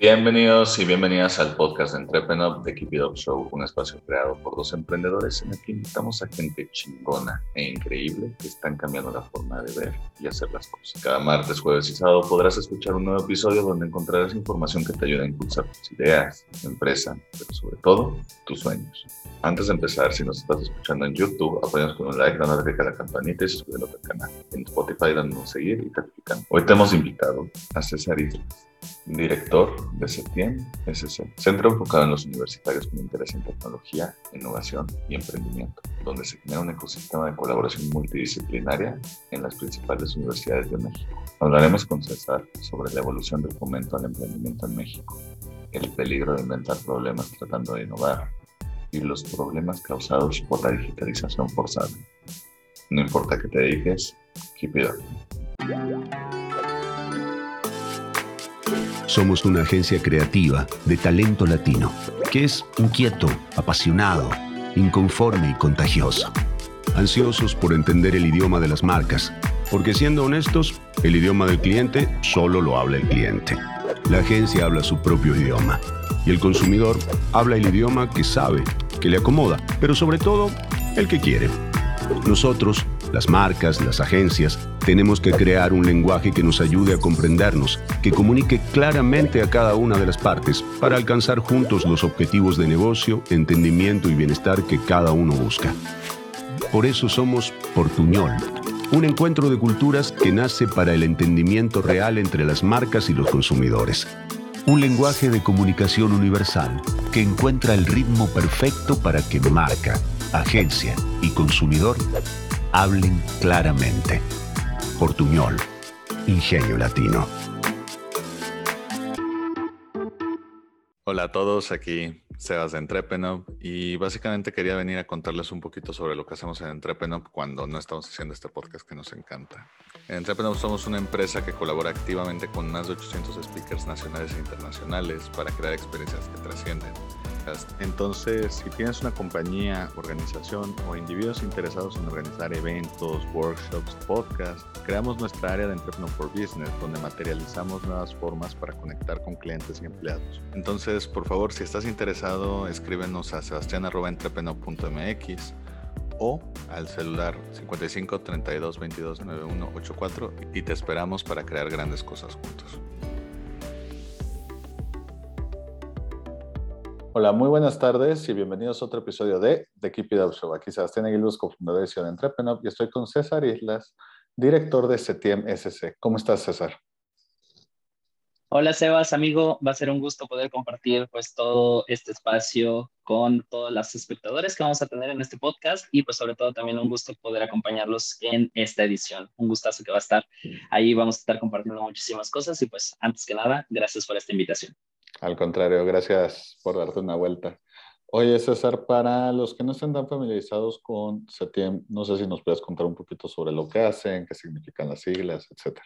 Bienvenidos y bienvenidas al podcast de Entrepreneur de Keep It Up Show, un espacio creado por dos emprendedores en el que invitamos a gente chingona e increíble que están cambiando la forma de ver y hacer las cosas. Cada martes, jueves y sábado podrás escuchar un nuevo episodio donde encontrarás información que te ayude a impulsar tus ideas, tu empresa, pero sobre todo tus sueños. Antes de empezar, si nos estás escuchando en YouTube, apóyanos con un like, dale click a la campanita y suscríbete al canal. En Spotify, dándonos seguir y calificando. Hoy te hemos invitado a César Islas director de CETIEM SC, centro enfocado en los universitarios con interés en tecnología, innovación y emprendimiento, donde se genera un ecosistema de colaboración multidisciplinaria en las principales universidades de México. Hablaremos con César sobre la evolución del fomento al emprendimiento en México, el peligro de inventar problemas tratando de innovar y los problemas causados por la digitalización forzada. No importa que te dediques, keep it up. Somos una agencia creativa de talento latino, que es inquieto, apasionado, inconforme y contagioso. Ansiosos por entender el idioma de las marcas, porque siendo honestos, el idioma del cliente solo lo habla el cliente. La agencia habla su propio idioma y el consumidor habla el idioma que sabe, que le acomoda, pero sobre todo el que quiere. Nosotros las marcas, las agencias, tenemos que crear un lenguaje que nos ayude a comprendernos, que comunique claramente a cada una de las partes para alcanzar juntos los objetivos de negocio, entendimiento y bienestar que cada uno busca. Por eso somos Portuñol, un encuentro de culturas que nace para el entendimiento real entre las marcas y los consumidores. Un lenguaje de comunicación universal que encuentra el ritmo perfecto para que marca, agencia y consumidor hablen claramente. Portuñol, Ingenio Latino. Hola a todos, aquí Sebas de Entrepenop y básicamente quería venir a contarles un poquito sobre lo que hacemos en Entrepenop cuando no estamos haciendo este podcast que nos encanta. En Entrepenop somos una empresa que colabora activamente con más de 800 speakers nacionales e internacionales para crear experiencias que trascienden entonces, si tienes una compañía, organización o individuos interesados en organizar eventos, workshops, podcasts, creamos nuestra área de Entrepreneur for Business, donde materializamos nuevas formas para conectar con clientes y empleados. Entonces, por favor, si estás interesado, escríbenos a sebastian.entrepreneur.mx o al celular 55 32 22 91 84 y te esperamos para crear grandes cosas juntos. Hola, muy buenas tardes y bienvenidos a otro episodio de The Keep It Up Show. Aquí Sebastián Aguiluz, cofundador de Ciudad Entrepreneur, y estoy con César Islas, director de CETIEM SC. ¿Cómo estás, César? Hola, Sebas, amigo. Va a ser un gusto poder compartir pues todo este espacio con todos los espectadores que vamos a tener en este podcast y pues sobre todo también un gusto poder acompañarlos en esta edición. Un gustazo que va a estar. Ahí vamos a estar compartiendo muchísimas cosas y pues antes que nada, gracias por esta invitación. Al contrario, gracias por darte una vuelta. Oye, César, para los que no estén tan familiarizados con CETIEM, no sé si nos puedes contar un poquito sobre lo que hacen, qué significan las siglas, etcétera.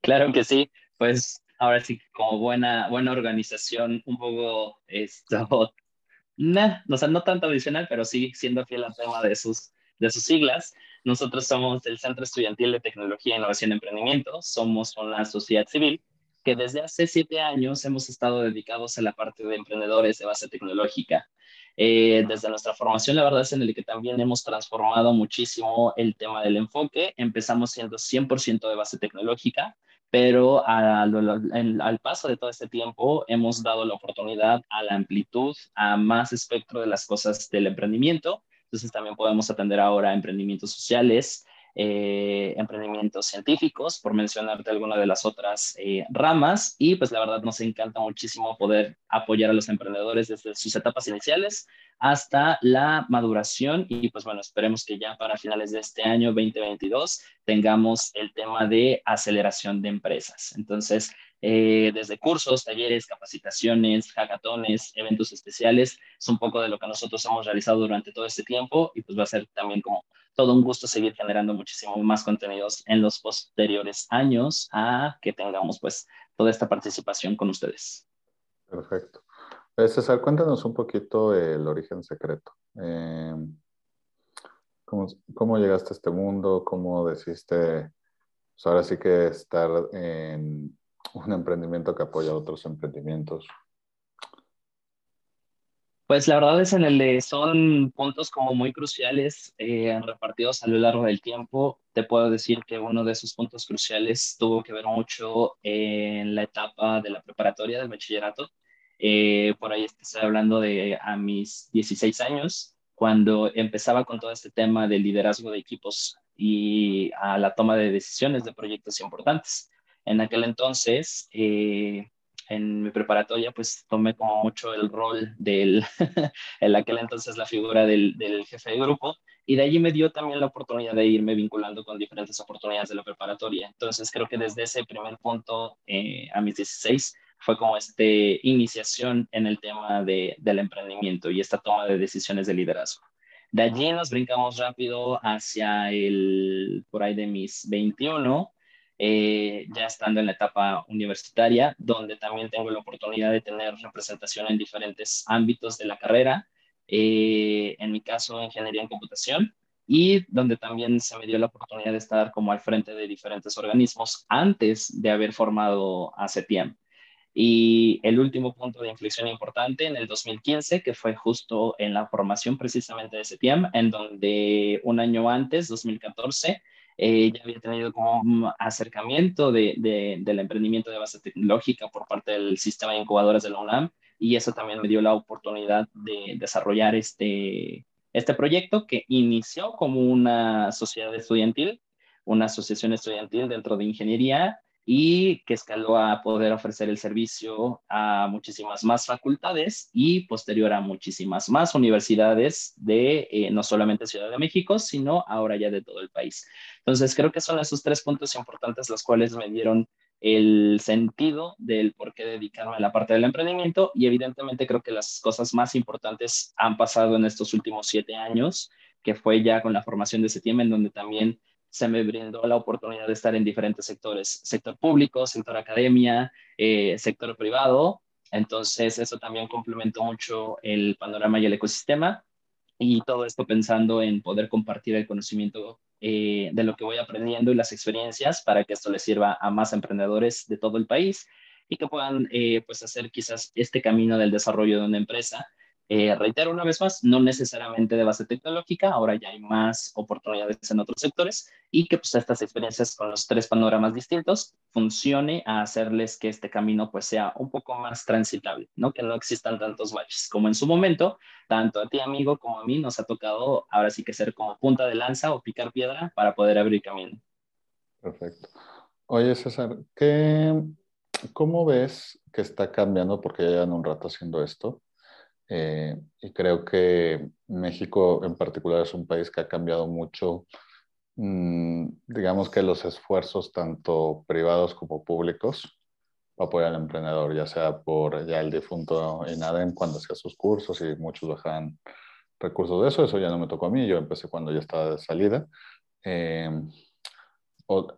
Claro que sí, pues ahora sí, como buena, buena organización, un poco esto, nah, o sea, no tanto adicional, pero sí siendo fiel al tema de sus, de sus siglas. Nosotros somos el Centro Estudiantil de Tecnología, Innovación y Emprendimiento, somos una sociedad civil que desde hace siete años hemos estado dedicados a la parte de emprendedores de base tecnológica. Eh, desde nuestra formación, la verdad es en el que también hemos transformado muchísimo el tema del enfoque. Empezamos siendo 100% de base tecnológica, pero al paso de todo este tiempo hemos dado la oportunidad a la amplitud, a más espectro de las cosas del emprendimiento. Entonces también podemos atender ahora emprendimientos sociales, eh, emprendimientos científicos, por mencionarte alguna de las otras eh, ramas. Y pues la verdad nos encanta muchísimo poder apoyar a los emprendedores desde sus etapas iniciales hasta la maduración. Y pues bueno, esperemos que ya para finales de este año 2022 tengamos el tema de aceleración de empresas. Entonces, eh, desde cursos, talleres, capacitaciones, hackatones, eventos especiales, es un poco de lo que nosotros hemos realizado durante todo este tiempo y pues va a ser también como todo un gusto seguir generando muchísimo más contenidos en los posteriores años a que tengamos pues toda esta participación con ustedes. Perfecto. Eh, César, cuéntanos un poquito el origen secreto. Eh, ¿cómo, ¿cómo, llegaste a este mundo? ¿Cómo decidiste, pues ahora sí que estar en un emprendimiento que apoya a otros emprendimientos? Pues la verdad es en el de son puntos como muy cruciales eh, repartidos a lo largo del tiempo. Te puedo decir que uno de esos puntos cruciales tuvo que ver mucho en la etapa de la preparatoria del bachillerato. Eh, por ahí estoy hablando de a mis 16 años, cuando empezaba con todo este tema del liderazgo de equipos y a la toma de decisiones de proyectos importantes. En aquel entonces, eh, en mi preparatoria, pues tomé como mucho el rol del, en aquel entonces la figura del, del, jefe de grupo, y de allí me dio también la oportunidad de irme vinculando con diferentes oportunidades de la preparatoria. Entonces creo que desde ese primer punto, eh, a mis 16, fue como esta iniciación en el tema de, del emprendimiento y esta toma de decisiones de liderazgo. De allí nos brincamos rápido hacia el, por ahí de mis 21, eh, ya estando en la etapa universitaria, donde también tengo la oportunidad de tener representación en diferentes ámbitos de la carrera, eh, en mi caso, ingeniería en computación, y donde también se me dio la oportunidad de estar como al frente de diferentes organismos antes de haber formado a CETIAM. Y el último punto de inflexión importante en el 2015, que fue justo en la formación precisamente de CETIAM, en donde un año antes, 2014, eh, ya había tenido como un acercamiento de, del emprendimiento de base tecnológica por parte del sistema de incubadoras de la UNAM y eso también me dio la oportunidad de desarrollar este, este proyecto que inició como una sociedad estudiantil, una asociación estudiantil dentro de ingeniería y que escaló a poder ofrecer el servicio a muchísimas más facultades y posterior a muchísimas más universidades de eh, no solamente Ciudad de México, sino ahora ya de todo el país. Entonces, creo que son esos tres puntos importantes los cuales me dieron el sentido del por qué dedicarme a la parte del emprendimiento y evidentemente creo que las cosas más importantes han pasado en estos últimos siete años, que fue ya con la formación de septiembre, en donde también se me brindó la oportunidad de estar en diferentes sectores, sector público, sector academia, eh, sector privado. Entonces, eso también complementó mucho el panorama y el ecosistema. Y todo esto pensando en poder compartir el conocimiento eh, de lo que voy aprendiendo y las experiencias para que esto les sirva a más emprendedores de todo el país y que puedan eh, pues hacer quizás este camino del desarrollo de una empresa eh, reitero una vez más, no necesariamente de base tecnológica, ahora ya hay más oportunidades en otros sectores y que pues estas experiencias con los tres panoramas distintos funcione a hacerles que este camino pues sea un poco más transitable, ¿no? Que no existan tantos baches como en su momento, tanto a ti amigo como a mí nos ha tocado ahora sí que ser como punta de lanza o picar piedra para poder abrir camino. Perfecto. Oye César, ¿qué, ¿cómo ves que está cambiando? Porque ya llevan un rato haciendo esto eh, y creo que México en particular es un país que ha cambiado mucho, mm, digamos que los esfuerzos tanto privados como públicos para apoyar al emprendedor, ya sea por ya el difunto INADEM cuando hacía sus cursos y muchos bajaban recursos de eso, eso ya no me tocó a mí, yo empecé cuando ya estaba de salida, eh,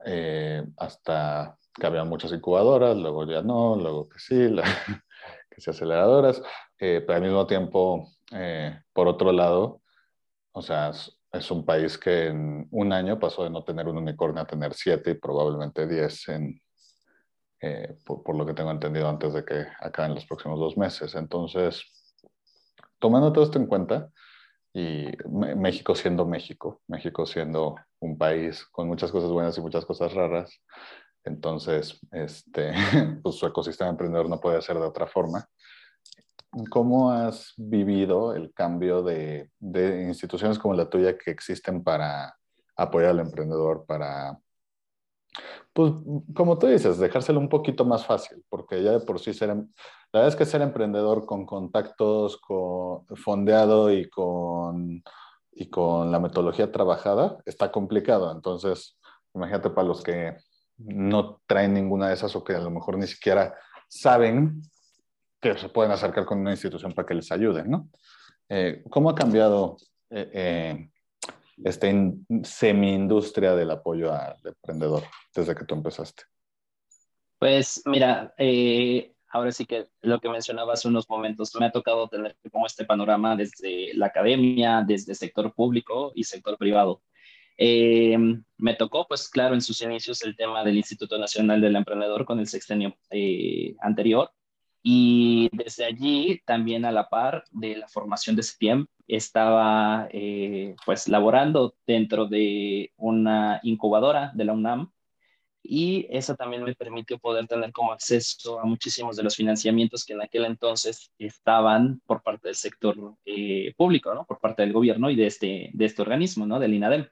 eh, hasta que había muchas incubadoras, luego ya no, luego que sí, la, que sí aceleradoras, eh, pero al mismo tiempo, eh, por otro lado, o sea, es, un país que en un año pasó de no tener un unicornio a tener siete y probablemente diez eh, por, lo que tengo entendido antes de que acaben los próximos dos meses. Entonces, tomando todo esto en cuenta, y México siendo México, México siendo un país con muchas cosas buenas y muchas cosas raras, entonces, este, pues su ecosistema emprendedor no puede ser de otra forma. ¿Cómo has vivido el cambio de, instituciones como la tuya que existen para apoyar al emprendedor, para, pues, como tú dices, dejárselo un poquito más fácil, porque ya de por sí ser, la verdad es que ser emprendedor con contactos, con fondeado y con, y con la metodología trabajada está complicado. Entonces, imagínate para los que no traen ninguna de esas o que a lo mejor ni siquiera saben que se pueden acercar con una institución para que les ayude, ¿no? Eh, ¿Cómo ha cambiado eh, eh, esta semi-industria del apoyo al emprendedor desde que tú empezaste? Pues mira, ahora sí que lo que mencionaba hace unos momentos, me ha tocado tener como este panorama desde la academia, desde sector público y sector privado. Eh, me tocó, pues claro, en sus inicios el tema del Instituto Nacional del Emprendedor con el sextenio eh, anterior. Y desde allí, también a la par de la formación de CPM, estaba eh, pues laborando dentro de una incubadora de la UNAM y eso también me permitió poder tener como acceso a muchísimos de los financiamientos que en aquel entonces estaban por parte del sector público, ¿no? por parte del gobierno y de este, de este organismo, ¿no? del INADEM.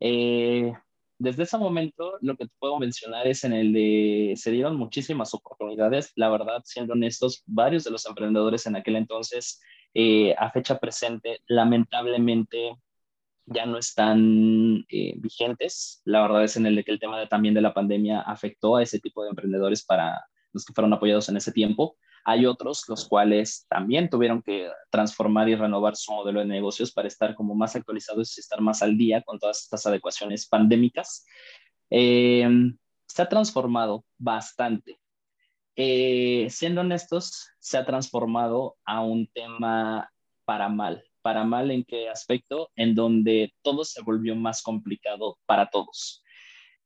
Eh, desde ese momento, lo que te puedo mencionar es en el de se dieron muchísimas oportunidades. La verdad, siendo honestos, varios de los emprendedores en aquel entonces, eh, a fecha presente, lamentablemente ya no están eh, vigentes. La verdad es en el de que el tema de, también de la pandemia afectó a ese tipo de emprendedores para los que fueron apoyados en ese tiempo. Hay otros los cuales también tuvieron que transformar y renovar su modelo de negocios para estar como más actualizados y estar más al día con todas estas adecuaciones pandémicas. Eh, se ha transformado bastante. Eh, siendo honestos, se ha transformado a un tema para mal. ¿Para mal en qué aspecto? En donde todo se volvió más complicado para todos.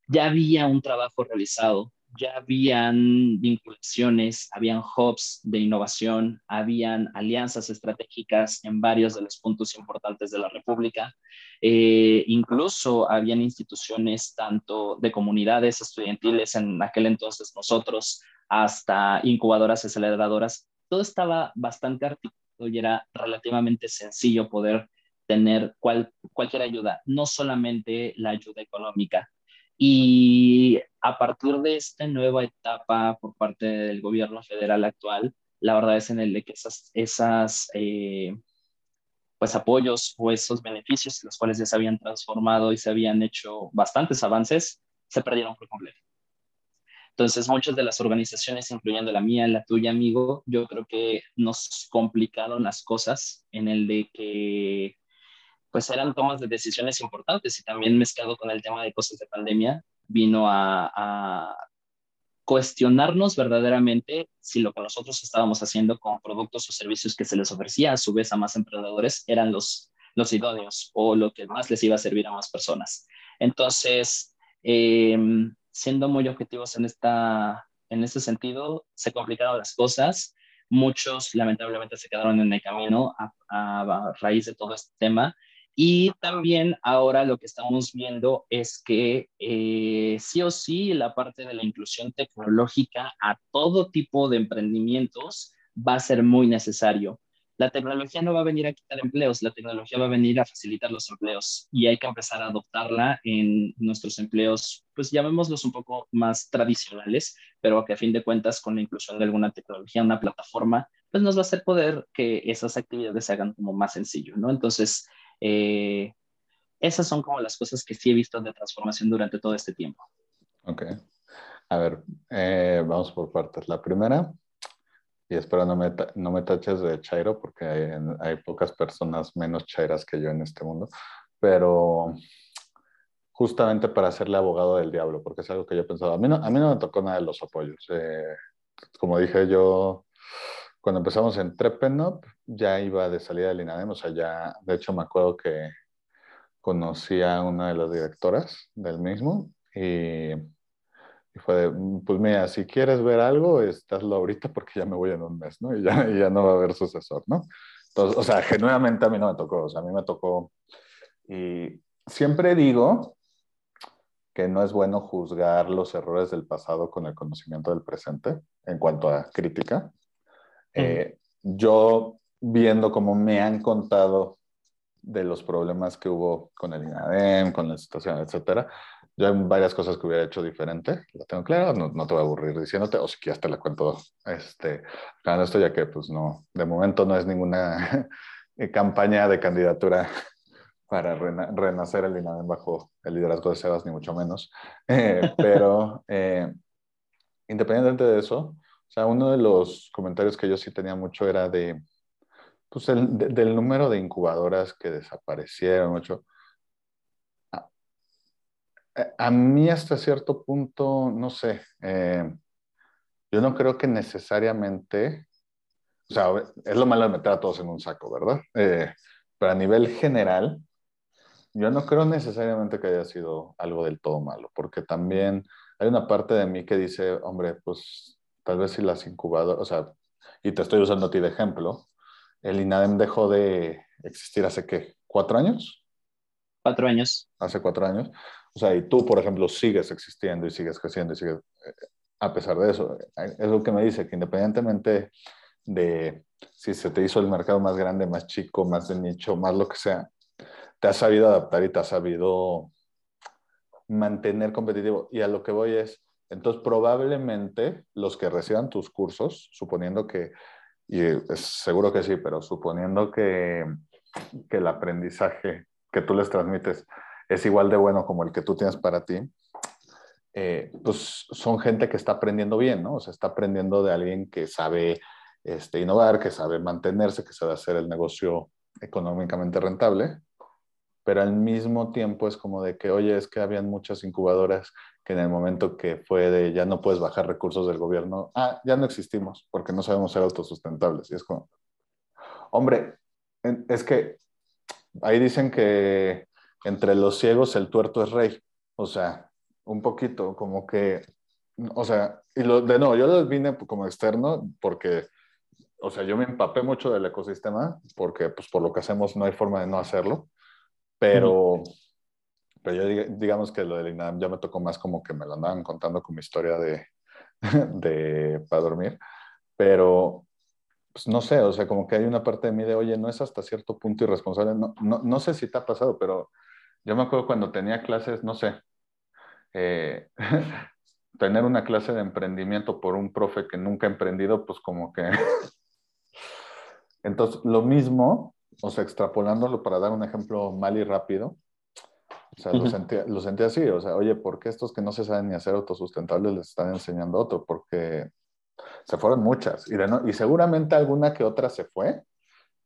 Ya había un trabajo realizado, ya habían vinculaciones, habían hubs de innovación, habían alianzas estratégicas en varios de los puntos importantes de la República. Eh, incluso habían instituciones tanto de comunidades estudiantiles en aquel entonces nosotros, hasta incubadoras aceleradoras. Todo estaba bastante articulado y era relativamente sencillo poder tener cualquier ayuda, no solamente la ayuda económica, y a partir de esta nueva etapa por parte del gobierno federal actual, la verdad es en el de que esas, esas eh, pues apoyos o esos beneficios, los cuales ya se habían transformado y se habían hecho bastantes avances, se perdieron por completo. Entonces, muchas de las organizaciones, incluyendo la mía, la tuya, amigo, yo creo que nos complicaron las cosas en el de que pues eran tomas de decisiones importantes y también mezclado con el tema de cosas de pandemia, vino a, cuestionarnos verdaderamente si lo que nosotros estábamos haciendo con productos o servicios que se les ofrecía a su vez a más emprendedores eran los, los idóneos o lo que más les iba a servir a más personas. Entonces, em, siendo muy objetivos en, esta, en este sentido, se complicaron las cosas. Muchos lamentablemente se quedaron en el camino a, a raíz de todo este tema y también ahora lo que estamos viendo es que eh, sí o sí la parte de la inclusión tecnológica a todo tipo de emprendimientos va a ser muy necesario. La tecnología no va a venir a quitar empleos, la tecnología va a venir a facilitar los empleos y hay que empezar a adoptarla en nuestros empleos, pues llamémoslos un poco más tradicionales, pero que a fin de cuentas con la inclusión de alguna tecnología, una plataforma, pues nos va a hacer poder que esas actividades se hagan como más sencillo, ¿no? Entonces, eh, esas son como las cosas que sí he visto de transformación durante todo este tiempo. Ok. A ver, eh, vamos por partes. La primera, y espero no me, no me taches de chairo porque hay, pocas personas menos chairas que yo en este mundo, pero justamente para serle abogado del diablo, porque es algo que yo he pensado. A mí no, a mí no me tocó nada de los apoyos. Eh, como dije, yo cuando empezamos en Trepenop, ya iba de salida del INADEM, o sea, ya, de hecho me acuerdo que conocí a una de las directoras del mismo y, fue de, pues mira, si quieres ver algo, estáslo ahorita porque ya me voy en un mes, ¿no? Y ya, ya no va a haber sucesor, ¿no? Entonces, o sea, genuinamente a mí no me tocó, o sea, a mí me tocó. Y siempre digo que no es bueno juzgar los errores del pasado con el conocimiento del presente en cuanto a crítica. Eh, yo viendo cómo me han contado de los problemas que hubo con el INADEM, con la situación, etcétera, yo hay varias cosas que hubiera hecho diferente, la tengo clara, no, no, te voy a aburrir diciéndote, o si quieres te la cuento este, acá esto, ya que pues no, de momento no es ninguna campaña de candidatura para renacer el INADEM bajo el liderazgo de Sebas, ni mucho menos, eh, pero eh, independientemente de eso, o sea, uno de los comentarios que yo sí tenía mucho era de, pues, el, del número de incubadoras que desaparecieron, mucho. A, mí hasta cierto punto, no sé, eh, yo no creo que necesariamente, o sea, es lo malo de meter a todos en un saco, ¿verdad? Eh, pero a nivel general, yo no creo necesariamente que haya sido algo del todo malo, porque también hay una parte de mí que dice, hombre, pues tal vez si las incubadoras, o sea, y te estoy usando a ti de ejemplo, el INADEM dejó de existir hace qué, cuatro años? Cuatro años. Hace cuatro años. O sea, y tú, por ejemplo, sigues existiendo y sigues creciendo y sigues, eh, a pesar de eso, es lo que me dice, que independientemente de si se te hizo el mercado más grande, más chico, más de nicho, más lo que sea, te has sabido adaptar y te has sabido mantener competitivo. Y a lo que voy es, entonces probablemente los que reciban tus cursos, suponiendo que, y seguro que sí, pero suponiendo que, que el aprendizaje que tú les transmites es igual de bueno como el que tú tienes para ti, eh, pues son gente que está aprendiendo bien, ¿no? O sea, está aprendiendo de alguien que sabe este, innovar, que sabe mantenerse, que sabe hacer el negocio económicamente rentable pero al mismo tiempo es como de que, oye, es que habían muchas incubadoras que en el momento que fue de ya no puedes bajar recursos del gobierno, ah, ya no existimos porque no sabemos ser autosustentables. Y es como, hombre, es que ahí dicen que entre los ciegos el tuerto es rey. O sea, un poquito, como que, o sea, y lo, de no, yo vine como externo porque, o sea, yo me empapé mucho del ecosistema porque, pues, por lo que hacemos no hay forma de no hacerlo. Pero, pero yo digamos que lo del INAM ya me tocó más como que me lo andaban contando como historia de, de para dormir. Pero, pues no sé, o sea, como que hay una parte de mí de, oye, no es hasta cierto punto irresponsable. No, no, no sé si te ha pasado, pero yo me acuerdo cuando tenía clases, no sé, eh, tener una clase de emprendimiento por un profe que nunca ha emprendido, pues como que... Entonces, lo mismo o sea, extrapolándolo para dar un ejemplo mal y rápido, o sea, lo, sentía, lo sentía así, o sea, oye, ¿por qué estos que no se saben ni hacer autosustentables les están enseñando otro? Porque se fueron muchas y, y seguramente alguna que otra se fue,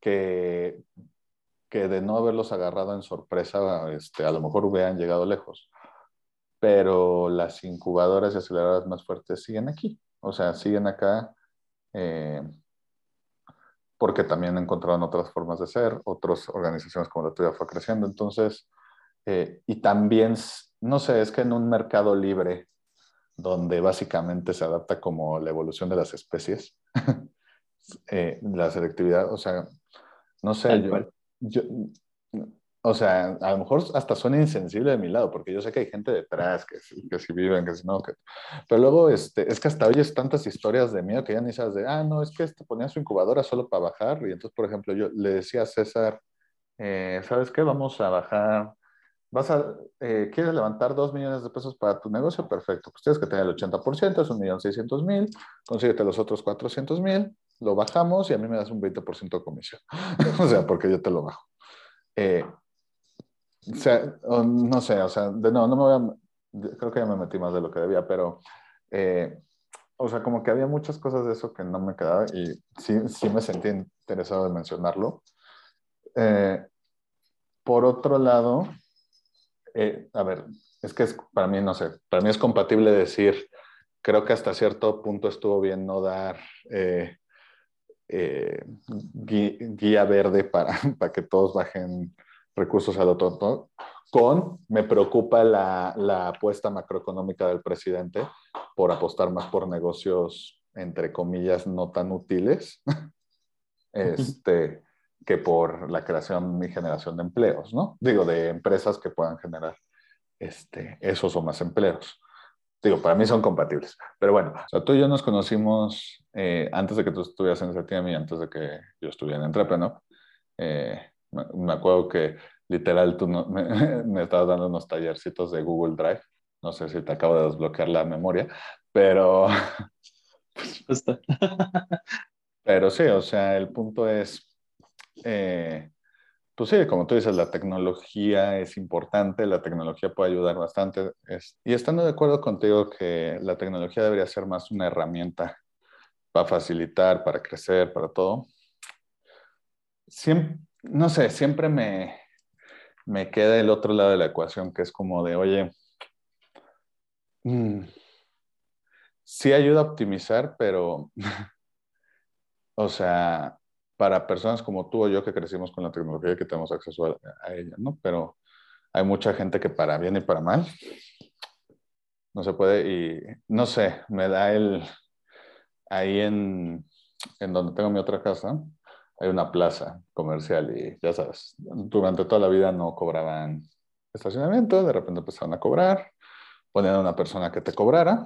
que, que de no haberlos agarrado en sorpresa, este, a lo mejor hubieran llegado lejos. Pero las incubadoras y aceleradoras más fuertes siguen aquí, o sea, siguen acá. Eh, porque también encontraron otras formas de ser, otras organizaciones como la tuya fue creciendo. Entonces, eh, y también, no sé, es que en un mercado libre, donde básicamente se adapta como la evolución de las especies, eh, la selectividad, o sea, no sé, yo, o sea, a lo mejor hasta suena insensible de mi lado, porque yo sé que hay gente detrás que, que si viven, que si no, que... pero luego este, es que hasta oyes tantas historias de miedo que ya ni sabes de, ah, no, es que este ponía su incubadora solo para bajar, y entonces, por ejemplo, yo le decía a César, eh, ¿sabes qué? Vamos a bajar, vas a, eh, ¿quieres levantar dos millones de pesos para tu negocio? Perfecto, pues tienes que tener el 80%, es un millón seiscientos mil, consíguete los otros 400 mil, lo bajamos y a mí me das un 20% de comisión, o sea, porque yo te lo bajo. Eh, o sea, no sé, o sea, de no, no me voy a, creo que ya me metí más de lo que debía, pero, eh, o sea, como que había muchas cosas de eso que no me quedaba y sí, sí me sentí interesado de mencionarlo. Eh, por otro lado, eh, a ver, es que es, para mí, no sé, para mí es compatible decir, creo que hasta cierto punto estuvo bien no dar guía, verde para, para que todos bajen recursos a lo tonto, con me preocupa la, la, apuesta macroeconómica del presidente por apostar más por negocios, entre comillas, no tan útiles, este, que por la creación y generación de empleos, ¿no? Digo, de empresas que puedan generar este, esos o más empleos. Digo, para mí son compatibles. Pero bueno, o sea, tú y yo nos conocimos eh, antes de que tú estuvieras en CTM y antes de que yo estuviera en Entrepreneur. Eh, me acuerdo que literal tú no, me, estabas dando unos tallercitos de Google Drive. No sé si te acabo de desbloquear la memoria, pero... pero sí, o sea, el punto es, eh, pues sí, como tú dices, la tecnología es importante, la tecnología puede ayudar bastante. y estando de acuerdo contigo que la tecnología debería ser más una herramienta para facilitar, para crecer, para todo. Siempre, no sé, siempre me, me queda el otro lado de la ecuación, que es como de, oye, mm, sí ayuda a optimizar, pero, o sea, para personas como tú o yo que crecimos con la tecnología y que tenemos acceso a, ella, ¿no? Pero hay mucha gente que para bien y para mal no se puede y no sé, me da el, ahí en, en donde tengo mi otra casa, hay una plaza comercial y ya sabes, durante toda la vida no cobraban estacionamiento, de repente empezaron a cobrar, ponían a una persona que te cobrara,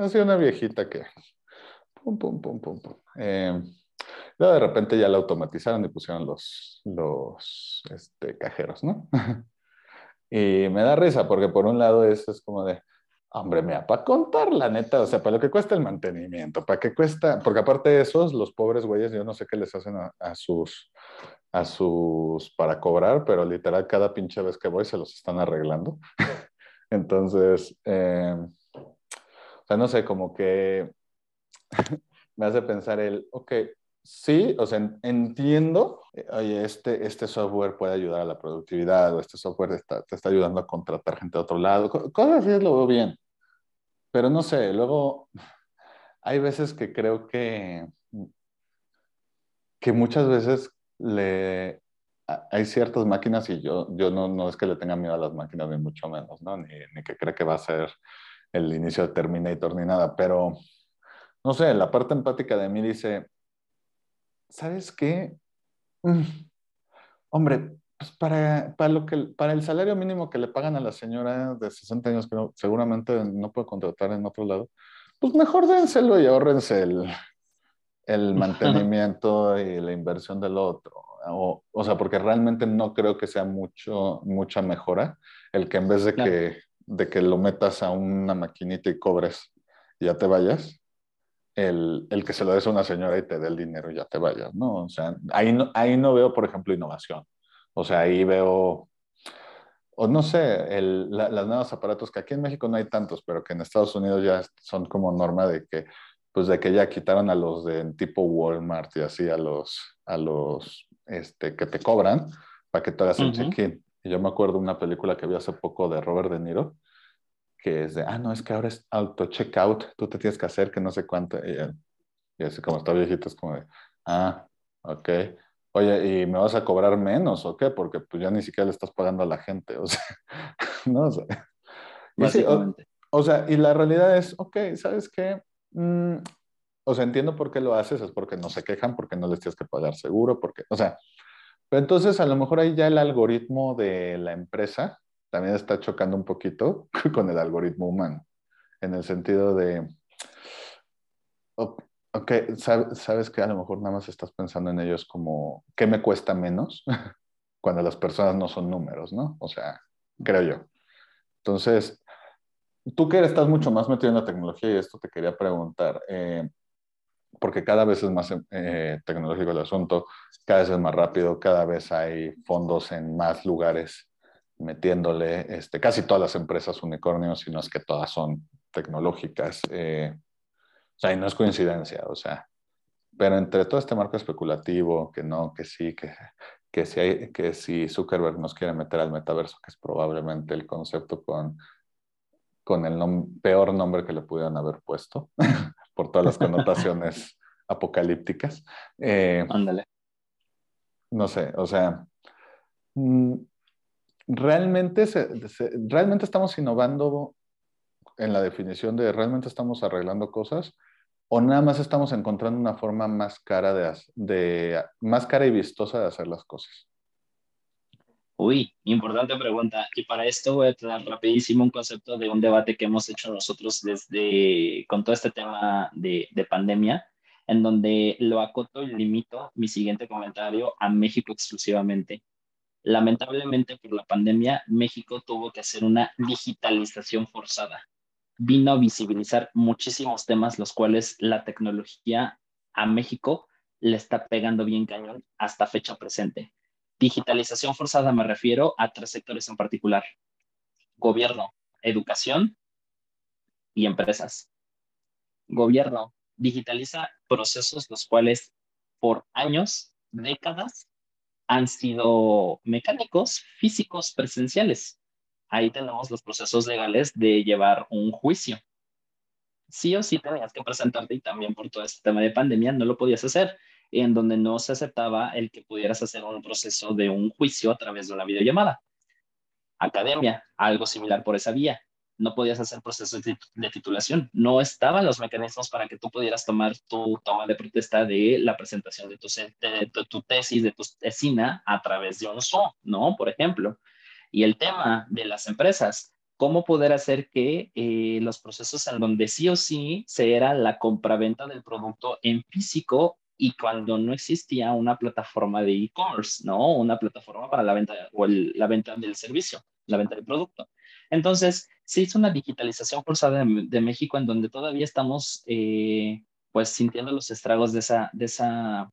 así una viejita que pum, pum, pum, pum, pum. Eh, luego de repente ya la automatizaron y pusieron los, los este, cajeros, ¿no? y me da risa porque por un lado eso es como de, Hombre, mira, para contar la neta, o sea, para lo que cuesta el mantenimiento, para qué cuesta, porque aparte de esos, los pobres güeyes, yo no sé qué les hacen a, sus, a sus, para cobrar, pero literal cada pinche vez que voy se los están arreglando. Entonces, eh, o sea, no sé, como que me hace pensar el, ok, sí, o sea, entiendo, eh, oye, este, este software puede ayudar a la productividad o este software te está ayudando a contratar gente de otro lado, cosas así lo veo bien. Pero no sé, luego hay veces que creo que, que muchas veces le, hay ciertas máquinas y yo, yo no, no es que le tenga miedo a las máquinas, ni mucho menos, ¿no? Ni, ni que crea que va a ser el inicio de Terminator ni nada, pero no sé, la parte empática de mí dice, ¿sabes qué? Mm, hombre, pues para, para, lo que, para el salario mínimo que le pagan a la señora de 60 años que seguramente no puede contratar en otro lado, pues mejor dénselo y ahorrense el, el mantenimiento y la inversión del otro. O, o, sea, porque realmente no creo que sea mucho, mucha mejora el que en vez de, que, de que lo metas a una maquinita y cobres ya te vayas, el, el, que se lo des a una señora y te dé el dinero y ya te vayas, ¿no? O sea, ahí no, ahí no veo, por ejemplo, innovación. O sea, ahí veo, o no sé, el, las nuevos aparatos que aquí en México no hay tantos, pero que en Estados Unidos ya son como norma de que, pues de que ya quitaron a los de tipo Walmart y así a los, a los, este, que te cobran para que te hagas el check-in. Y yo me acuerdo una película que vi hace poco de Robert De Niro, que es de, ah, no, es que ahora es auto checkout, tú te tienes que hacer que no sé cuánto. Y, y así como está viejito, es como de, ah, ok. Oye, ¿y me vas a cobrar menos o qué? Porque pues ya ni siquiera le estás pagando a la gente, o sea, no sé. Básicamente. o, sea, y la realidad es, ok, ¿sabes qué? Mm, o sea, entiendo por qué lo haces, es porque no se quejan, porque no les tienes que pagar seguro, porque, o sea, pero entonces a lo mejor ahí ya el algoritmo de la empresa también está chocando un poquito con el algoritmo humano, en el sentido de, Ok, sabes que a lo mejor nada más estás pensando en ellos como, ¿qué me cuesta menos? Cuando las personas no son números, ¿no? O sea, creo yo. Entonces, tú que estás mucho más metido en la tecnología y esto te quería preguntar, eh, porque cada vez es más eh, tecnológico el asunto, cada vez es más rápido, cada vez hay fondos en más lugares metiéndole, este, casi todas las empresas unicornios, si no es que todas son tecnológicas. Eh, o sea, y no es coincidencia, o sea, pero entre todo este marco especulativo, que no, que sí, que, que, si, hay, que si Zuckerberg nos quiere meter al metaverso, que es probablemente el concepto con, con el peor nombre que le pudieran haber puesto, por todas las connotaciones apocalípticas. Eh, Ándale. No sé, o sea, realmente, realmente estamos innovando en la definición de realmente estamos arreglando cosas o nada más estamos encontrando una forma más cara, de, de, más cara y vistosa de hacer las cosas? Uy, importante pregunta. Y para esto voy a traer rapidísimo un concepto de un debate que hemos hecho nosotros desde, con todo este tema de, de pandemia, en donde lo acoto y limito mi siguiente comentario a México exclusivamente. Lamentablemente por la pandemia, México tuvo que hacer una digitalización forzada vino a visibilizar muchísimos temas, los cuales la tecnología a México le está pegando bien cañón hasta fecha presente. Digitalización forzada me refiero a tres sectores en particular. Gobierno, educación y empresas. Gobierno digitaliza procesos los cuales por años, décadas, han sido mecánicos, físicos, presenciales ahí tenemos los procesos legales de llevar un juicio. Sí o sí tenías que presentarte y también por todo este tema de pandemia no lo podías hacer, en donde no se aceptaba el que pudieras hacer un proceso de un juicio a través de una videollamada. academia, algo similar por esa vía. No podías hacer procesos de titulación, no estaban los mecanismos para que tú pudieras tomar tu toma de protesta de la presentación de tu, de tu tesis, de tu tesina a través de un Zoom, ¿no? Por ejemplo. Y el tema de las empresas, cómo poder hacer que eh, los procesos en donde sí o sí se era la compraventa del producto en físico y cuando no existía una plataforma de e-commerce, ¿no? Una plataforma para la venta o la venta del servicio, la venta del producto. Entonces, se hizo una digitalización forzada de, México en donde todavía estamos, eh, pues, sintiendo los estragos de esa, de esa,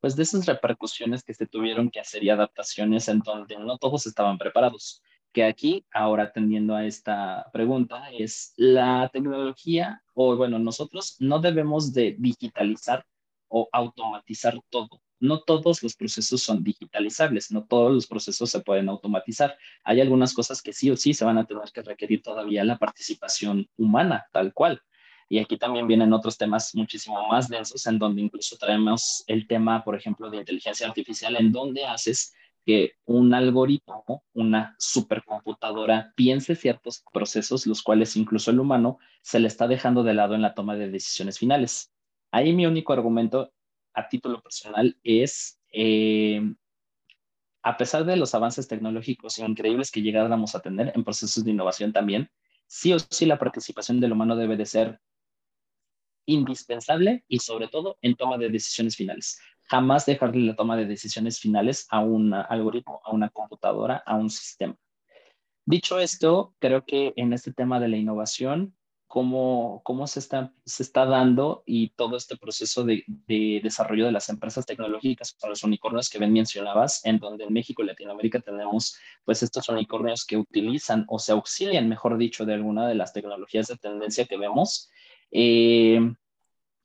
pues, de esas repercusiones que se tuvieron que hacer y adaptaciones en donde no todos estaban preparados que aquí, ahora atendiendo a esta pregunta, es la tecnología, o bueno, nosotros no debemos de digitalizar o automatizar todo. No todos los procesos son digitalizables, no todos los procesos se pueden automatizar. Hay algunas cosas que sí o sí se van a tener que requerir todavía la participación humana, tal cual. Y aquí también vienen otros temas muchísimo más densos, en donde incluso traemos el tema, por ejemplo, de inteligencia artificial, en donde haces que un algoritmo, una supercomputadora, piense ciertos procesos, los cuales incluso el humano se le está dejando de lado en la toma de decisiones finales. Ahí mi único argumento a título personal es, eh, a pesar de los avances tecnológicos increíbles que llegáramos a tener en procesos de innovación también, sí o sí la participación del humano debe de ser indispensable y sobre todo en toma de decisiones finales jamás dejarle la toma de decisiones finales a un algoritmo, a una computadora, a un sistema. Dicho esto, creo que en este tema de la innovación, cómo, cómo se, está, se está dando y todo este proceso de, de desarrollo de las empresas tecnológicas para los unicornios que bien mencionabas, en donde en México y Latinoamérica tenemos pues estos unicornios que utilizan o se auxilian, mejor dicho, de alguna de las tecnologías de tendencia que vemos. Eh,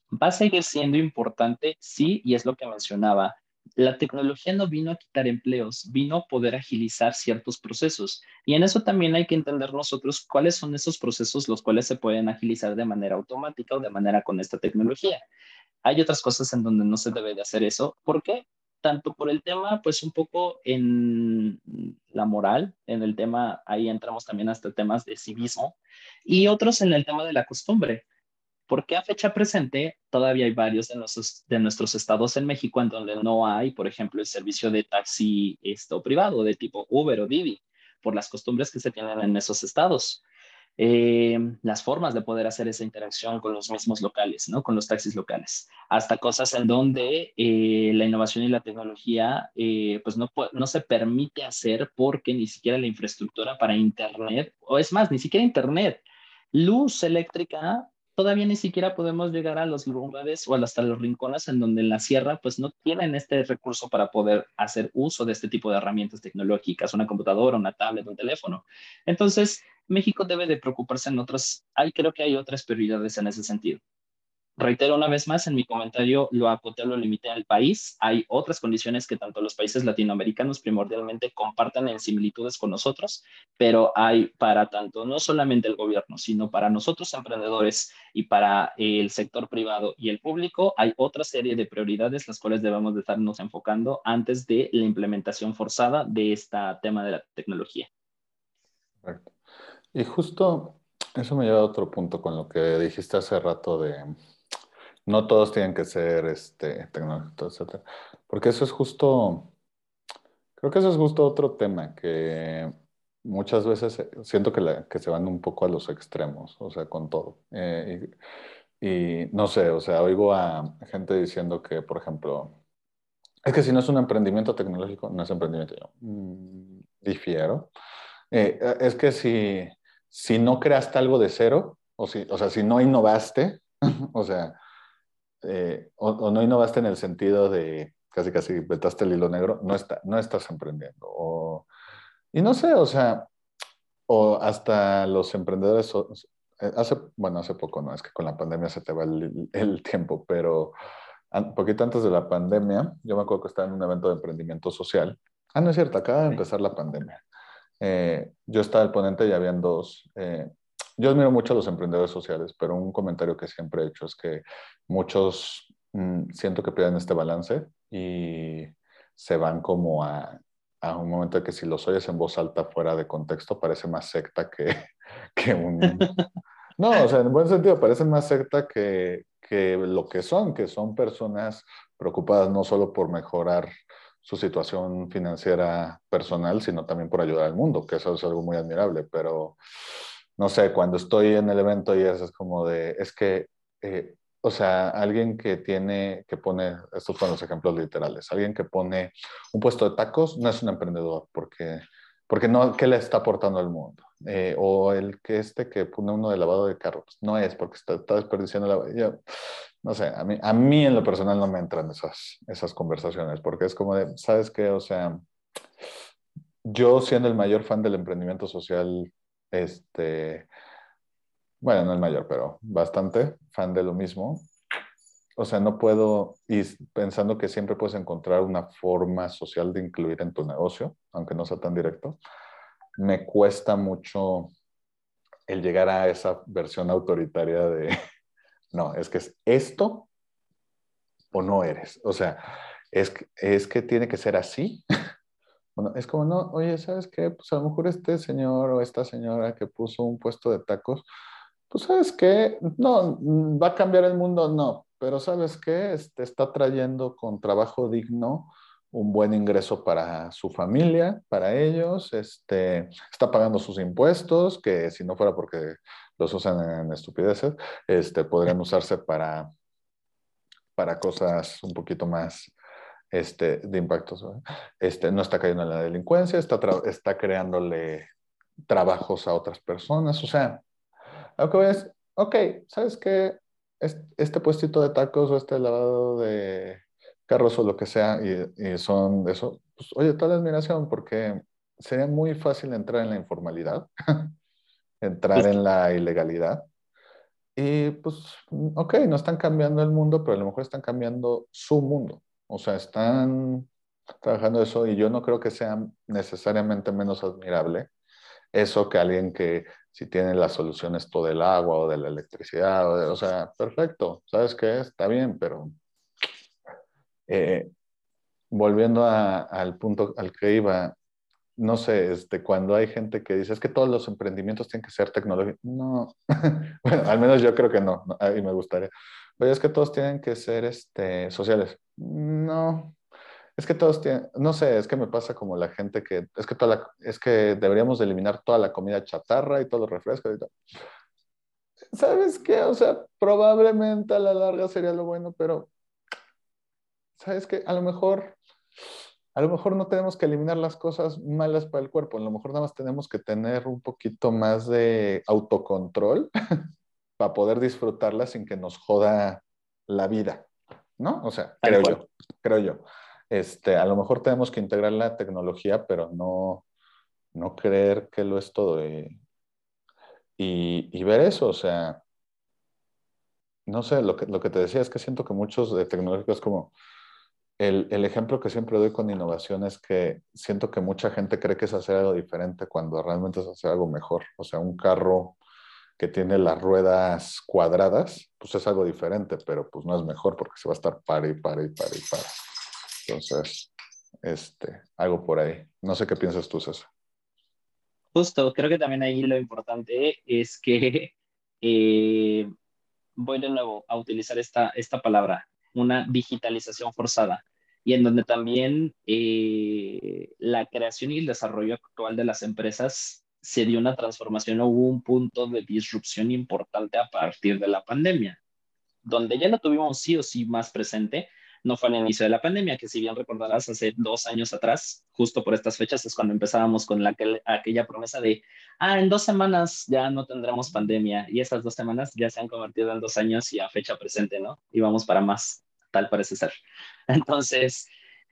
va a seguir siendo importante, sí, y es lo que mencionaba. La tecnología no vino a quitar empleos, vino a poder agilizar ciertos procesos. Y en eso también hay que entender nosotros cuáles son esos procesos los cuales se pueden agilizar de manera automática o de manera con esta tecnología. Hay otras cosas en donde no se debe de hacer eso. ¿Por qué? Tanto por el tema, pues un poco en la moral, en el tema, ahí entramos también hasta temas de civismo, y otros en el tema de la costumbre porque a fecha presente todavía hay varios de nuestros, estados en México en donde no hay, por ejemplo, el servicio de taxi esto, privado de tipo Uber o Didi, por las costumbres que se tienen en esos estados. Eh, las formas de poder hacer esa interacción con los mismos locales, ¿no? Con los taxis locales, hasta cosas en donde eh, la innovación y la tecnología, eh, pues no, no se permite hacer porque ni siquiera la infraestructura para Internet, o es más, ni siquiera Internet, luz eléctrica todavía ni siquiera podemos llegar a los lugares o hasta los rincones en donde la sierra pues no tienen este recurso para poder hacer uso de este tipo de herramientas tecnológicas, una computadora, una tablet, un teléfono. Entonces, México debe de preocuparse en otras, hay, creo que hay otras prioridades en ese sentido. Reitero una vez más, en mi comentario lo acoté, lo limité al país. Hay otras condiciones que tanto los países latinoamericanos primordialmente compartan en similitudes con nosotros, pero hay para tanto, no solamente el gobierno, sino para nosotros emprendedores y para el sector privado y el público, hay otra serie de prioridades las cuales debemos de estarnos enfocando antes de la implementación forzada de este tema de la tecnología. Y justo eso me lleva a otro punto con lo que dijiste hace rato de no todos tienen que ser este, tecnológicos, etc. Porque eso es justo, creo que eso es justo otro tema que muchas veces siento que, se van un poco a los extremos, o sea, con todo. Eh, y, no sé, o sea, oigo a gente diciendo que, por ejemplo, es que si no es un emprendimiento tecnológico, no es emprendimiento. Yo mm, difiero. Eh, es que si, si no creaste algo de cero, o, si, o sea, si no innovaste, o sea, eh, o, no innovaste en el sentido de casi casi vetaste el hilo negro, no, está, no estás emprendiendo. O, y no sé, o sea, o hasta los emprendedores, eh, hace, bueno, hace poco, no, es que con la pandemia se te va el, el tiempo, pero un poquito antes de la pandemia, yo me acuerdo que estaba en un evento de emprendimiento social. Ah, no es cierto, acaba de empezar la pandemia. Eh, yo estaba el ponente y habían dos, yo admiro mucho a los emprendedores sociales, pero un comentario que siempre he hecho es que muchos mm, siento que pierden este balance y se van como a a un momento de que si los oyes en voz alta fuera de contexto parece más secta que, que un... No, o sea, en buen sentido, parece más secta que, que lo que son, que son personas preocupadas no solo por mejorar su situación financiera personal, sino también por ayudar al mundo, que eso es algo muy admirable, pero no sé, cuando estoy en el evento y es como de, es que, eh, o sea, alguien que tiene, que pone, estos son los ejemplos literales, alguien que pone un puesto de tacos no es un emprendedor, porque, porque no, ¿qué le está aportando al mundo? Eh, o el que este que pone uno de lavado de carros, no es porque está, está desperdiciando la no sé, a mí, a mí en lo personal no me entran esas, esas conversaciones, porque es como de, ¿sabes qué? O sea, yo siendo el mayor fan del emprendimiento social, este, bueno, no el mayor, pero bastante fan de lo mismo, o sea, no puedo, y pensando que siempre puedes encontrar una forma social de incluir en tu negocio, aunque no sea tan directo, me cuesta mucho el llegar a esa versión autoritaria de, no, es que es esto o no eres. O sea, es es que tiene que ser así. Bueno, es como, no, oye, ¿sabes qué? Pues a lo mejor este señor o esta señora que puso un puesto de tacos, pues sabes qué, no, va a cambiar el mundo, no, pero sabes qué, este, está trayendo con trabajo digno un buen ingreso para su familia, para ellos, este, está pagando sus impuestos, que si no fuera porque los usan en estupideces, este, podrían usarse para, para cosas un poquito más este, de impactos. Este, no está cayendo en la delincuencia, está, está creándole trabajos a otras personas. O sea, lo que es, ok, ¿sabes qué? Este puestito de tacos o este lavado de carros o lo que sea, y, son eso, pues, oye, toda la admiración, porque sería muy fácil entrar en la informalidad entrar en la ilegalidad. Y pues, ok, no están cambiando el mundo, pero a lo mejor están cambiando su mundo. O sea, están trabajando eso y yo no creo que sea necesariamente menos admirable eso que alguien que si tiene las soluciones todo del agua o de la electricidad, o, sea, perfecto, ¿sabes qué? Está bien, pero eh, volviendo al punto al que iba, no sé, este, cuando hay gente que dice, es que todos los emprendimientos tienen que ser tecnológicos. No, bueno, al menos yo creo que no, y me gustaría. Oye, es que todos tienen que ser este, sociales. No, es que todos tienen, no sé, es que me pasa como la gente que, es que, toda la, es que deberíamos eliminar toda la comida chatarra y todos los refrescos y todo. ¿Sabes qué? O sea, probablemente a la larga sería lo bueno, pero ¿sabes qué? A lo mejor a lo mejor no tenemos que eliminar las cosas malas para el cuerpo, a lo mejor nada más tenemos que tener un poquito más de autocontrol para poder disfrutarlas sin que nos joda la vida, ¿no? O sea, creo yo, creo yo. Este, a lo mejor tenemos que integrar la tecnología, pero no, no creer que lo es todo. Y, y, ver eso, o sea, no sé, lo que, lo que te decía es que siento que muchos de tecnológicos como el, ejemplo que siempre doy con innovación es que siento que mucha gente cree que es hacer algo diferente cuando realmente es hacer algo mejor. O sea, un carro que tiene las ruedas cuadradas, pues es algo diferente, pero pues no es mejor porque se va a estar para y para y para y para. Entonces, este, algo por ahí. No sé qué piensas tú, César. Justo, creo que también ahí lo importante es que eh, voy de nuevo a utilizar esta, esta palabra, una digitalización forzada y en donde también eh, la creación y el desarrollo actual de las empresas se dio una transformación o hubo un punto de disrupción importante a partir de la pandemia, donde ya lo tuvimos sí o sí más presente, no fue al inicio de la pandemia, que si bien recordarás, hace dos años atrás, justo por estas fechas, es cuando empezábamos con la, aquella promesa de, ah, en dos semanas ya no tendremos pandemia, y esas dos semanas ya se han convertido en dos años y a fecha presente, ¿no? Y vamos para más, tal parece ser. Entonces,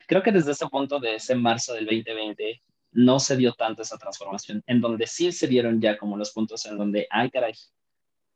creo que desde ese punto de ese marzo del 2020, no se dio tanto esa transformación, en donde sí se dieron ya como los puntos en donde, ay caray,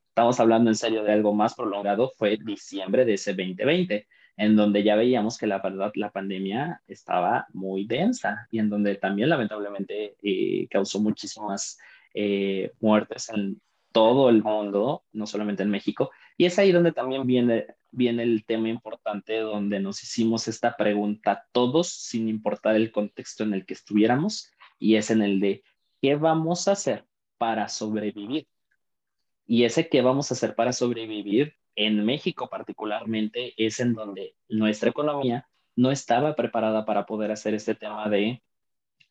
estamos hablando en serio de algo más prolongado, fue diciembre de ese 2020 en donde ya veíamos que la verdad la pandemia estaba muy densa y en donde también lamentablemente eh, causó muchísimas eh, muertes en todo el mundo, no solamente en México. Y es ahí donde también viene viene el tema importante donde nos hicimos esta pregunta todos, sin importar el contexto en el que estuviéramos, y es en el de ¿qué vamos a hacer para sobrevivir? Y ese qué vamos a hacer para sobrevivir en México particularmente es en donde nuestra economía no estaba preparada para poder hacer este tema de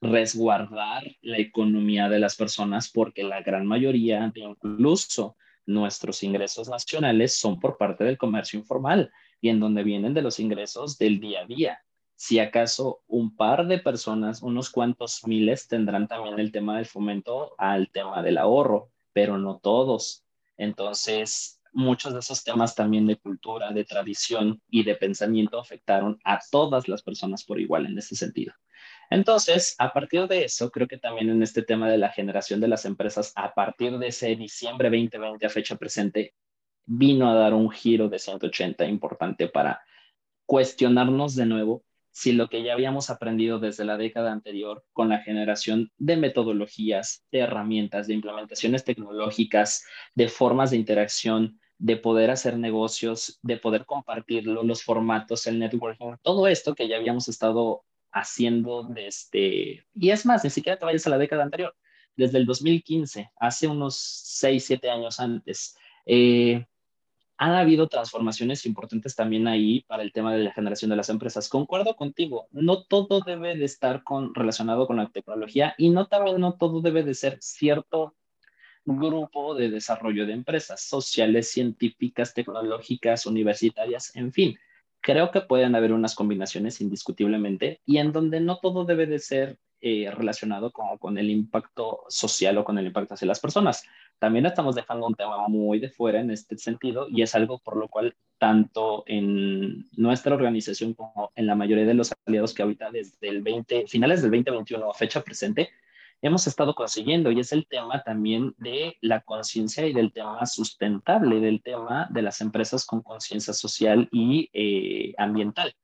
resguardar la economía de las personas porque la gran mayoría incluso nuestros ingresos nacionales son por parte del comercio informal y en donde vienen de los ingresos del día a día. Si acaso un par de personas, unos cuantos miles, tendrán también el tema del fomento al tema del ahorro, pero no todos. Entonces, muchos de esos temas también de cultura, de tradición y de pensamiento afectaron a todas las personas por igual en ese sentido. Entonces, a partir de eso, creo que también en este tema de la generación de las empresas, a partir de ese diciembre 2020 a fecha presente, vino a dar un giro de 180 importante para cuestionarnos de nuevo si lo que ya habíamos aprendido desde la década anterior con la generación de metodologías, de herramientas, de implementaciones tecnológicas, de formas de interacción, de poder hacer negocios, de poder compartirlo, los formatos, el networking, todo esto que ya habíamos estado haciendo desde, y es más, ni siquiera te vayas a la década anterior, desde el 2015, hace unos 6, 7 años antes, eh, han habido transformaciones importantes también ahí para el tema de la generación de las empresas. Concuerdo contigo, no todo debe de estar con, relacionado con la tecnología y no no todo debe de ser cierto grupo de desarrollo de empresas sociales, científicas, tecnológicas, universitarias, en fin creo que pueden haber unas combinaciones indiscutiblemente y en donde no todo debe de ser eh, relacionado como con el impacto social o con el impacto hacia las personas. También estamos dejando un tema muy de fuera en este sentido y es algo por lo cual tanto en nuestra organización como en la mayoría de los aliados que ahorita desde el 20, finales del 2021 a fecha presente, hemos estado consiguiendo y es el tema también de la conciencia y del tema sustentable, del tema de las empresas con conciencia social y eh, ambiental.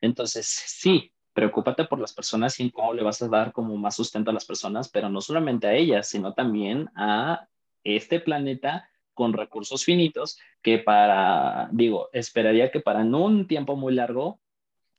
Entonces, sí, preocúpate por las personas y en cómo le vas a dar como más sustento a las personas, pero no solamente a ellas, sino también a este planeta con recursos finitos que para, digo, esperaría que para en un tiempo muy largo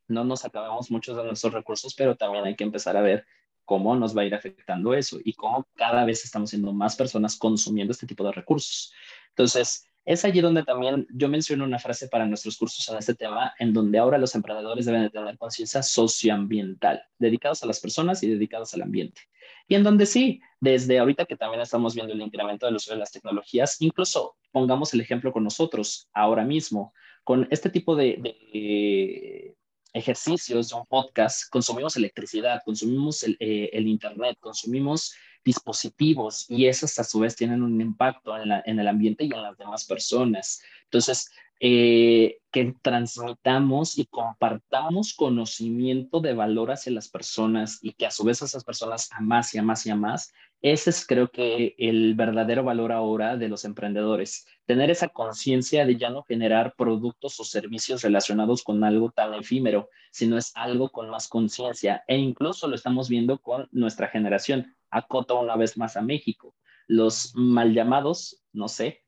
no nos acabemos muchos de nuestros recursos, pero también hay que empezar a ver cómo nos va a ir afectando eso y cómo cada vez estamos siendo más personas consumiendo este tipo de recursos. Entonces, es allí donde también yo menciono una frase para nuestros cursos en este tema, en donde ahora los emprendedores deben de tener conciencia socioambiental, dedicados a las personas y dedicados al ambiente. Y en donde sí, desde ahorita que también estamos viendo el incremento del uso de las tecnologías, incluso pongamos el ejemplo con nosotros ahora mismo, con este tipo de, de ejercicios de un podcast, consumimos electricidad, consumimos el, eh, el, Internet, consumimos dispositivos y esos a su vez tienen un impacto en, en el ambiente y en las demás personas. Entonces, eh, que transmitamos y compartamos conocimiento de valor hacia las personas y que a su vez esas personas a más y a más y a más, ese es creo que el verdadero valor ahora de los emprendedores. Tener esa conciencia de ya no generar productos o servicios relacionados con algo tan efímero, sino es algo con más conciencia. E incluso lo estamos viendo con nuestra generación. Acoto una vez más a México. Los mal llamados, no sé,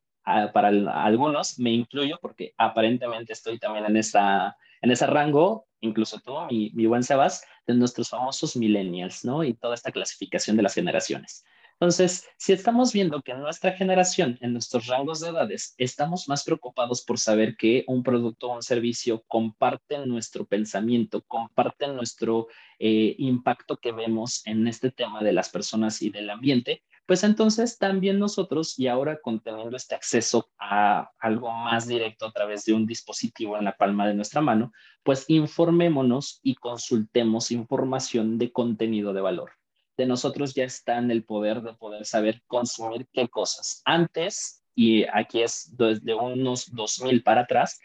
para algunos, me incluyo porque aparentemente estoy también en, esa, en ese rango, incluso tú, mi, mi buen Sebas, de nuestros famosos millennials, ¿no? Y toda esta clasificación de las generaciones. Entonces, si estamos viendo que en nuestra generación, en nuestros rangos de edades, estamos más preocupados por saber que un producto o un servicio comparte nuestro pensamiento, comparte nuestro eh, impacto que vemos en este tema de las personas y del ambiente, pues entonces también nosotros, y ahora conteniendo este acceso a algo más directo a través de un dispositivo en la palma de nuestra mano, pues informémonos y consultemos información de contenido de valor. De nosotros ya está en el poder de poder saber consumir qué cosas. Antes, y aquí es desde unos 2000 para atrás,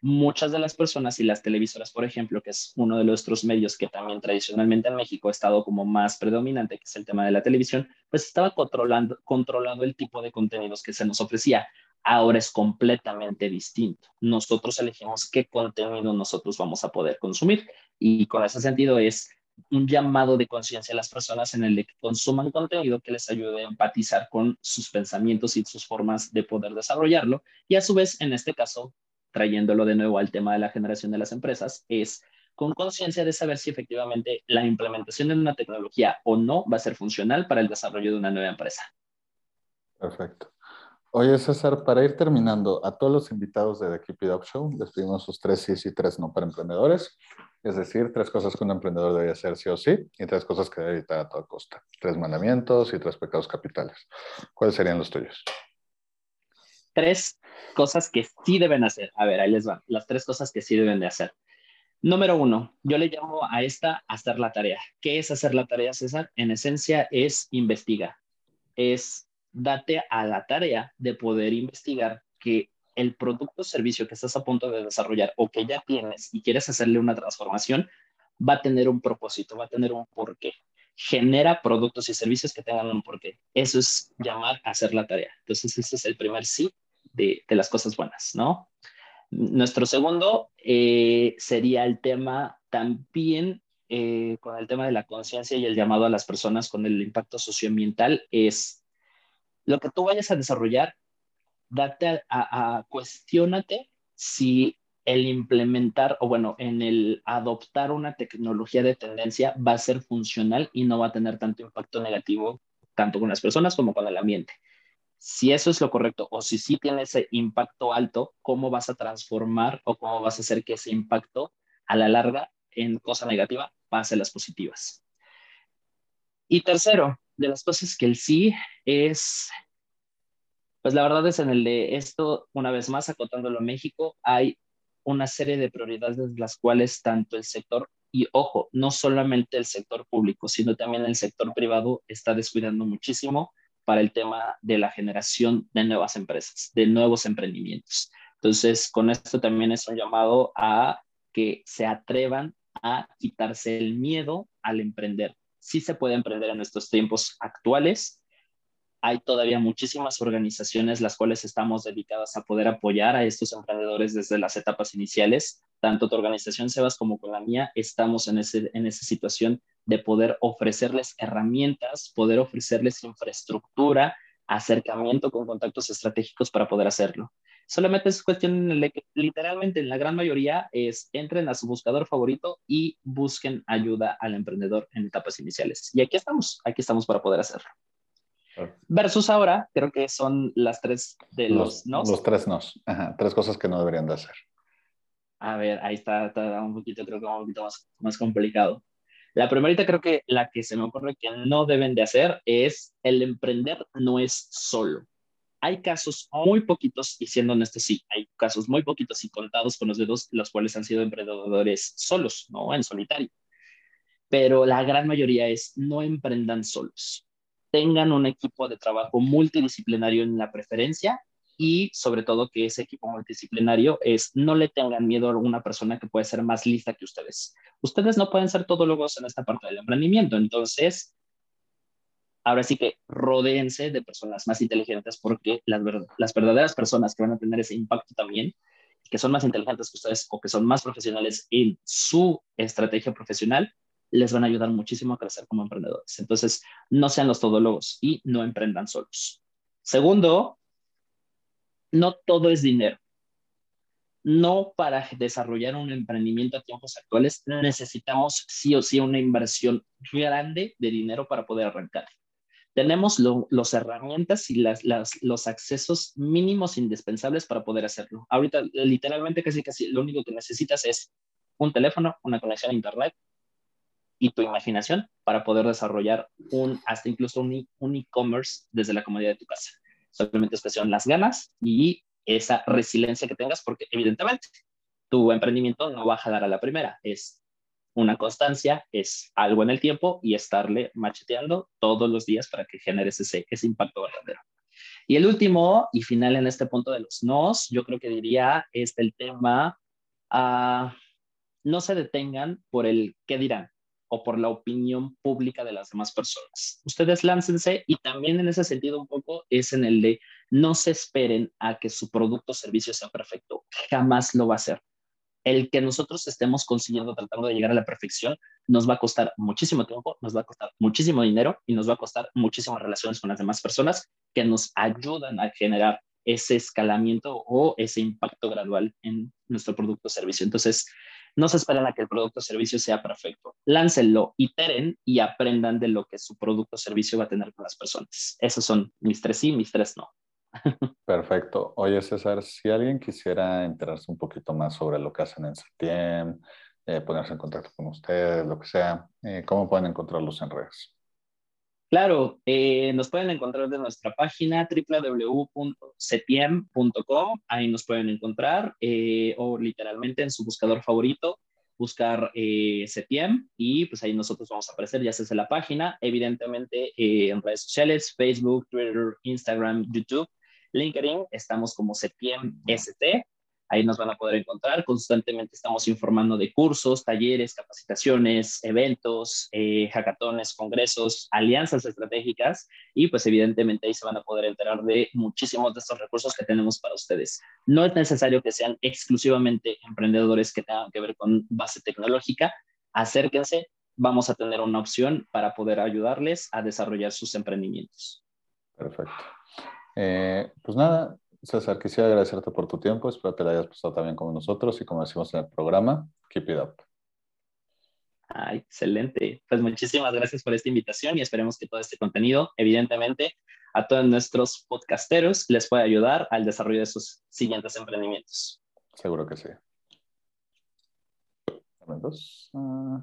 muchas de las personas y las televisoras, por ejemplo, que es uno de nuestros medios que también tradicionalmente en México ha estado como más predominante, que es el tema de la televisión, pues estaba controlando, controlando el tipo de contenidos que se nos ofrecía. Ahora es completamente distinto. Nosotros elegimos qué contenido nosotros vamos a poder consumir y con ese sentido es un llamado de conciencia a las personas en el que consuman contenido que les ayude a empatizar con sus pensamientos y sus formas de poder desarrollarlo y a su vez, en este caso, trayéndolo de nuevo al tema de la generación de las empresas, es con conciencia de saber si efectivamente la implementación de una tecnología o no va a ser funcional para el desarrollo de una nueva empresa. Perfecto. Oye, César, para ir terminando, a todos los invitados de The Keep It Up Show les pedimos sus tres sí y tres no para emprendedores. Es decir, tres cosas que un emprendedor debería hacer sí o sí y tres cosas que debe evitar a toda costa. Tres mandamientos y tres pecados capitales. ¿Cuáles serían los tuyos? Tres cosas que sí deben hacer. A ver, ahí les van. Las tres cosas que sí deben de hacer. Número uno, yo le llamo a esta hacer la tarea. ¿Qué es hacer la tarea, César? En esencia es investigar. Es date a la tarea de poder investigar que el producto o servicio que estás a punto de desarrollar o que ya tienes y quieres hacerle una transformación, va a tener un propósito, va a tener un porqué. Genera productos y servicios que tengan un porqué. Eso es llamar a hacer la tarea. Entonces, ese es el primer sí de, de las cosas buenas, ¿no? Nuestro segundo eh, sería el tema también eh, con el tema de la conciencia y el llamado a las personas con el impacto socioambiental es lo que tú vayas a desarrollar, date a, a, cuestionate si el implementar o bueno, en el adoptar una tecnología de tendencia va a ser funcional y no va a tener tanto impacto negativo tanto con las personas como con el ambiente si eso es lo correcto o si sí tiene ese impacto alto, cómo vas a transformar o cómo vas a hacer que ese impacto a la larga en cosa negativa pase a las positivas. Y tercero, de las cosas que el sí es, pues la verdad es en el de esto, una vez más, acotándolo a México, hay una serie de prioridades las cuales tanto el sector, y ojo, no solamente el sector público, sino también el sector privado está descuidando muchísimo para el tema de la generación de nuevas empresas, de nuevos emprendimientos. Entonces, con esto también es un llamado a que se atrevan a quitarse el miedo al emprender. Sí se puede emprender en estos tiempos actuales, hay todavía muchísimas organizaciones las cuales estamos dedicadas a poder apoyar a estos emprendedores desde las etapas iniciales. Tanto tu organización, Sebas, como con la mía, estamos en, ese, en esa situación de poder ofrecerles herramientas, poder ofrecerles infraestructura, acercamiento con contactos estratégicos para poder hacerlo. Solamente es cuestión, literalmente en la gran mayoría, es entren a su buscador favorito y busquen ayuda al emprendedor en etapas iniciales. Y aquí estamos, aquí estamos para poder hacerlo. Versus ahora, creo que son las tres de los, nos. Los tres nos. tres cosas que no deberían de hacer. A ver, ahí está, está un poquito, creo que un poquito más, más complicado. La primerita creo que la que se me ocurre que no deben de hacer es el emprender no es solo. Hay casos muy poquitos, y siendo honesto, sí, hay casos muy poquitos y contados con los dedos, los cuales han sido emprendedores solos, ¿no? En solitario. Pero la gran mayoría es no emprendan solos tengan un equipo de trabajo multidisciplinario en la preferencia y sobre todo que ese equipo multidisciplinario es no le tengan miedo a alguna persona que puede ser más lista que ustedes. Ustedes no pueden ser todólogos en esta parte del emprendimiento, entonces ahora sí que rodeense de personas más inteligentes porque las, las verdaderas personas que van a tener ese impacto también, que son más inteligentes que ustedes o que son más profesionales en su estrategia profesional, les van a ayudar muchísimo a crecer como emprendedores. Entonces, no sean los todólogos y no emprendan solos. Segundo, no todo es dinero. No para desarrollar un emprendimiento a tiempos actuales necesitamos sí o sí una inversión grande de dinero para poder arrancar. Tenemos las herramientas y los accesos mínimos indispensables para poder hacerlo. Ahorita, literalmente, casi casi lo único que necesitas es un teléfono, una conexión a Internet, y tu imaginación para poder desarrollar un, hasta incluso un e-commerce desde la comodidad de tu casa. Simplemente es cuestión las ganas y esa resiliencia que tengas, porque evidentemente tu emprendimiento no va a jalar a la primera, es una constancia, es algo en el tiempo y estarle macheteando todos los días para que generes ese, ese impacto verdadero. Y el último y final en este punto de los nos, yo creo que diría es el tema, uh, no se detengan por el qué dirán o por la opinión pública de las demás personas. Ustedes láncense y también en ese sentido un poco es en el de no se esperen a que su producto o servicio sea perfecto. Jamás lo va a ser. El que nosotros estemos consiguiendo tratando de llegar a la perfección nos va a costar muchísimo tiempo, nos va a costar muchísimo dinero y nos va a costar muchísimas relaciones con las demás personas que nos ayudan a generar ese escalamiento o ese impacto gradual en nuestro producto o servicio. Entonces, no se esperen a que el producto o servicio sea perfecto. Láncenlo, iteren y aprendan de lo que su producto o servicio va a tener con las personas. Esos son mis tres sí, mis tres no. Perfecto. Oye, César, si alguien quisiera enterarse un poquito más sobre lo que hacen en SETIEM, eh, ponerse en contacto con ustedes, lo que sea, eh, ¿cómo pueden encontrarlos en redes? Claro, eh, nos pueden encontrar de nuestra página www.setiem.com, ahí nos pueden encontrar, o literalmente en su buscador favorito, buscar Setiem y pues ahí nosotros vamos a aparecer ya sea la página, evidentemente en redes sociales, Facebook, Twitter, Instagram, YouTube LinkedIn, estamos como Sepiem ST. Ahí nos van a poder encontrar. Constantemente estamos informando de cursos, talleres, capacitaciones, eventos, eh, hackatones, congresos, alianzas estratégicas y pues evidentemente ahí se van a poder enterar de muchísimos de estos recursos que tenemos para ustedes. No es necesario que sean exclusivamente emprendedores que tengan que ver con base tecnológica. Acérquense, vamos a tener una opción para poder ayudarles a desarrollar sus emprendimientos. Perfecto. Eh, pues nada, César, quisiera agradecerte por tu tiempo. Espero que la hayas pasado también con nosotros y como decimos en el programa, keep it up. Ah, excelente. Pues muchísimas gracias por esta invitación y esperemos que todo este contenido, evidentemente, a todos nuestros podcasteros les pueda ayudar al desarrollo de sus siguientes emprendimientos. Seguro que sí. Dos. Uh...